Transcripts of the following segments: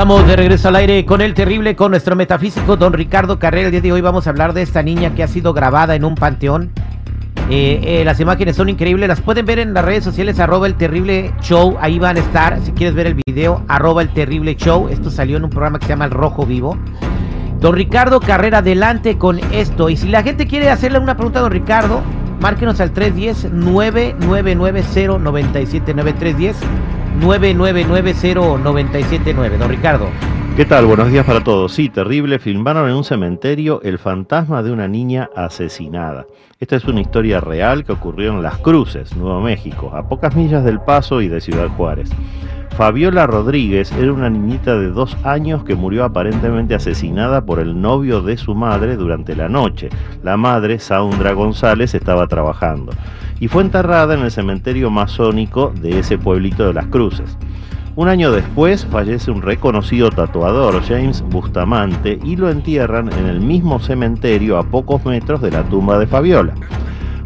Estamos de regreso al aire con el terrible, con nuestro metafísico don Ricardo Carrera. El día de hoy vamos a hablar de esta niña que ha sido grabada en un panteón. Eh, eh, las imágenes son increíbles, las pueden ver en las redes sociales, arroba el terrible show, ahí van a estar, si quieres ver el video, arroba el terrible show, esto salió en un programa que se llama El Rojo Vivo. Don Ricardo Carrera, adelante con esto. Y si la gente quiere hacerle una pregunta a don Ricardo, márquenos al 310-9990-979. 310-9990-979. Don Ricardo. ¿Qué tal? Buenos días para todos. Sí, terrible. Filmaron en un cementerio el fantasma de una niña asesinada. Esta es una historia real que ocurrió en Las Cruces, Nuevo México, a pocas millas del Paso y de Ciudad Juárez. Fabiola Rodríguez era una niñita de dos años que murió aparentemente asesinada por el novio de su madre durante la noche. La madre, Saundra González, estaba trabajando y fue enterrada en el cementerio masónico de ese pueblito de las Cruces. Un año después fallece un reconocido tatuador, James Bustamante, y lo entierran en el mismo cementerio a pocos metros de la tumba de Fabiola.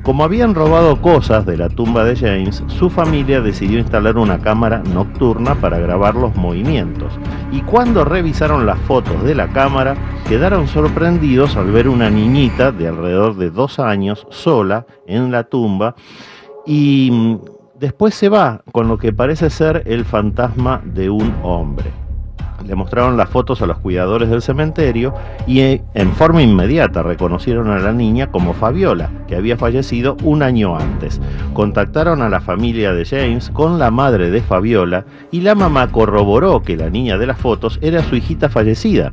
Como habían robado cosas de la tumba de James, su familia decidió instalar una cámara nocturna para grabar los movimientos. Y cuando revisaron las fotos de la cámara, quedaron sorprendidos al ver una niñita de alrededor de dos años sola en la tumba y después se va con lo que parece ser el fantasma de un hombre le mostraron las fotos a los cuidadores del cementerio y eh, en forma inmediata reconocieron a la niña como Fabiola, que había fallecido un año antes. Contactaron a la familia de James con la madre de Fabiola y la mamá corroboró que la niña de las fotos era su hijita fallecida.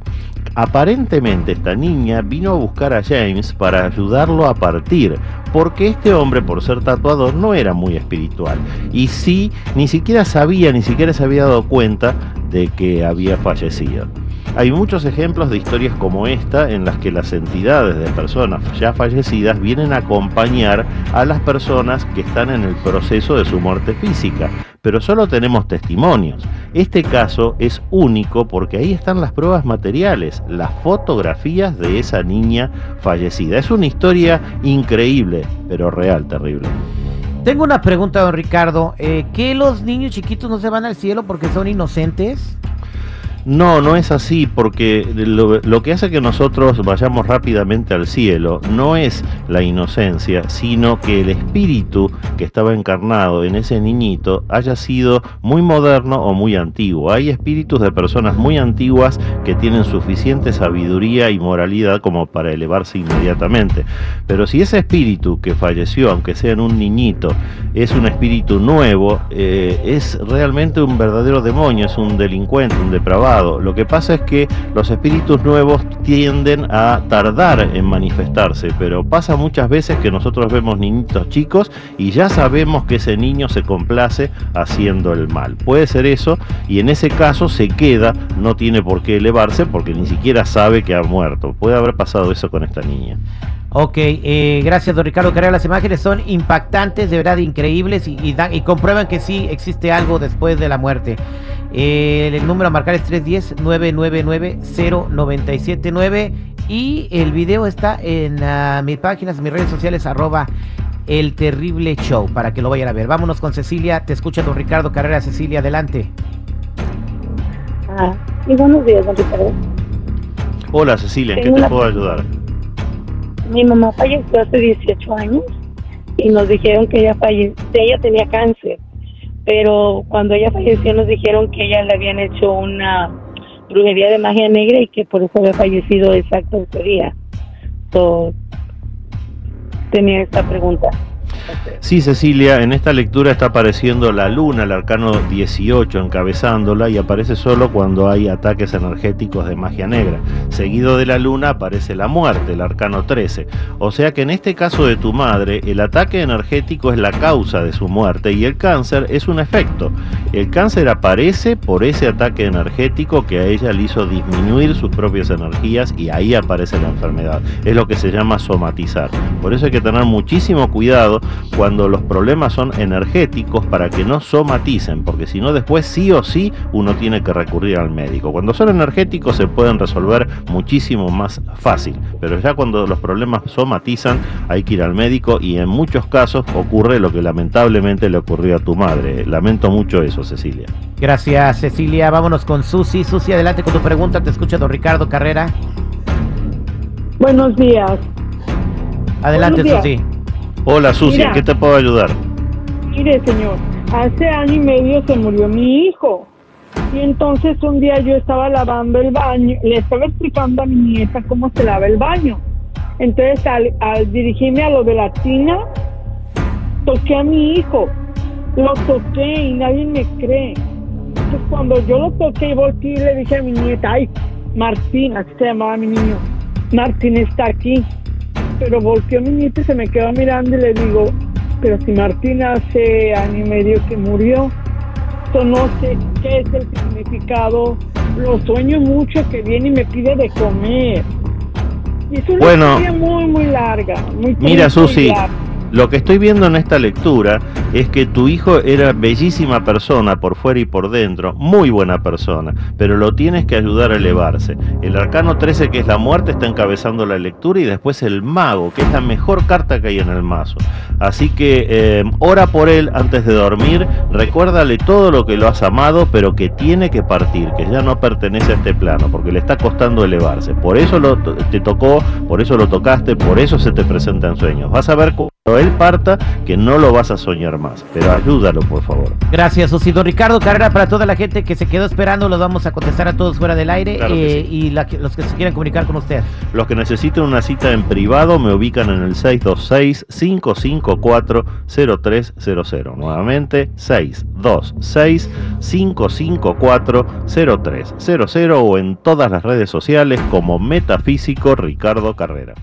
Aparentemente esta niña vino a buscar a James para ayudarlo a partir, porque este hombre, por ser tatuador, no era muy espiritual. Y sí, ni siquiera sabía, ni siquiera se había dado cuenta de que había fallecido. Hay muchos ejemplos de historias como esta en las que las entidades de personas ya fallecidas vienen a acompañar a las personas que están en el proceso de su muerte física, pero solo tenemos testimonios. Este caso es único porque ahí están las pruebas materiales, las fotografías de esa niña fallecida. Es una historia increíble, pero real, terrible. Tengo una pregunta, don Ricardo. Eh, ¿Que los niños chiquitos no se van al cielo porque son inocentes? No, no es así, porque lo, que hace que nosotros vayamos rápidamente al cielo no es la inocencia, sino que el espíritu que estaba encarnado en ese niñito haya sido muy moderno o muy antiguo. Hay espíritus de personas muy antiguas que tienen suficiente sabiduría y moralidad como para elevarse inmediatamente. Pero si ese espíritu que falleció, aunque sea en un niñito, es un espíritu nuevo, eh, es realmente un verdadero demonio, es un delincuente, un depravado lo que pasa es que los espíritus nuevos tienden a tardar en manifestarse, pero pasa muchas veces que nosotros vemos niñitos chicos y ya sabemos que ese niño se complace haciendo el mal. Puede ser eso y en ese caso se queda, no tiene por qué elevarse porque ni siquiera sabe que ha muerto. Puede haber pasado eso con esta niña. Ok, eh, gracias don Ricardo Carrera. Las imágenes son impactantes, de verdad increíbles y, y comprueban que sí existe algo después de la muerte. Eh, el número a marcar es 310-999-0979 y el video está en uh, mis páginas, mis redes sociales, arroba el terrible show, para que lo vayan a ver. Vámonos con Cecilia, te escucha don Ricardo Carrera. Cecilia, adelante. Ah, y buenos días, don Ricardo. Hola Cecilia, ¿en qué te puedo ayudar? Mi mamá falleció hace 18 años y nos dijeron que ella falleció, ella tenía cáncer pero cuando ella falleció nos dijeron que ella le habían hecho una brujería de magia negra y que por eso había fallecido exacto ese día. tenía esta pregunta. Sí, Cecilia, en esta lectura está apareciendo la luna, el arcano 18, encabezándola y aparece solo cuando hay ataques energéticos de magia negra. Seguido de la luna aparece la muerte, el arcano 13. O sea que en este caso de tu madre, el ataque energético es la causa de su muerte y el cáncer es un efecto. El cáncer aparece por ese ataque energético que a ella le hizo disminuir sus propias energías y ahí aparece la enfermedad. Es lo que se llama somatizar. Por eso hay que tener muchísimo cuidado cuando los problemas son energéticos para que no somaticen, porque si no después sí o sí uno tiene que recurrir al médico. Cuando son energéticos se pueden resolver muchísimo más fácil, pero ya cuando los problemas somatizan hay que ir al médico y en muchos casos ocurre lo que lamentablemente le ocurrió a tu madre. Lamento mucho eso, Cecilia. Gracias, Cecilia. Vámonos con Susi. Susi, adelante con tu pregunta. Te escucha don Ricardo Carrera. Buenos días. Adelante, Buenos días. Susi. Hola Susi, Mira. ¿en qué te puedo ayudar? Mire, señor, hace año y medio se murió mi hijo. Y entonces un día yo estaba lavando el baño, le estaba explicando a mi nieta cómo se lava el baño. Entonces al, al dirigirme a lo de la tina, toqué a mi hijo. Lo toqué y nadie me cree. Entonces cuando yo lo toqué y volteé le dije a mi nieta, ay, Martín, así se llamaba mi niño, Martín está aquí. Pero volteó mi nieta y se me quedó mirando y le digo, pero si Martín hace año y medio que murió, yo no sé qué es el significado, lo sueño mucho que viene y me pide de comer. Y es una Bueno. historia muy, muy larga. Muy Mira, Susi, larga. Lo que estoy viendo en esta lectura es que tu hijo era bellísima persona por fuera y por dentro, muy buena persona, pero lo tienes que ayudar a elevarse. El arcano 13, que es la muerte, está encabezando la lectura y después el mago, que es la mejor carta que hay en el mazo. Así que eh, ora por él antes de dormir, recuérdale todo lo que lo has amado, pero que tiene que partir, que ya no pertenece a este plano, porque le está costando elevarse. Por eso lo, te tocó, por eso lo tocaste, por eso se te presenta en sueños. Vas a ver cuando él parta que no lo vas a soñar más, pero ayúdalo por favor. Gracias. Don Ricardo Carrera, para toda la gente que se quedó esperando, los vamos a contestar a todos fuera del aire Claro eh, sí. y la los que se quieran comunicar con usted. Los que necesiten una cita en privado me ubican en el 626-554-0300. Nuevamente, 626-554-0300 o en todas las redes sociales como Metafísico Ricardo Carrera.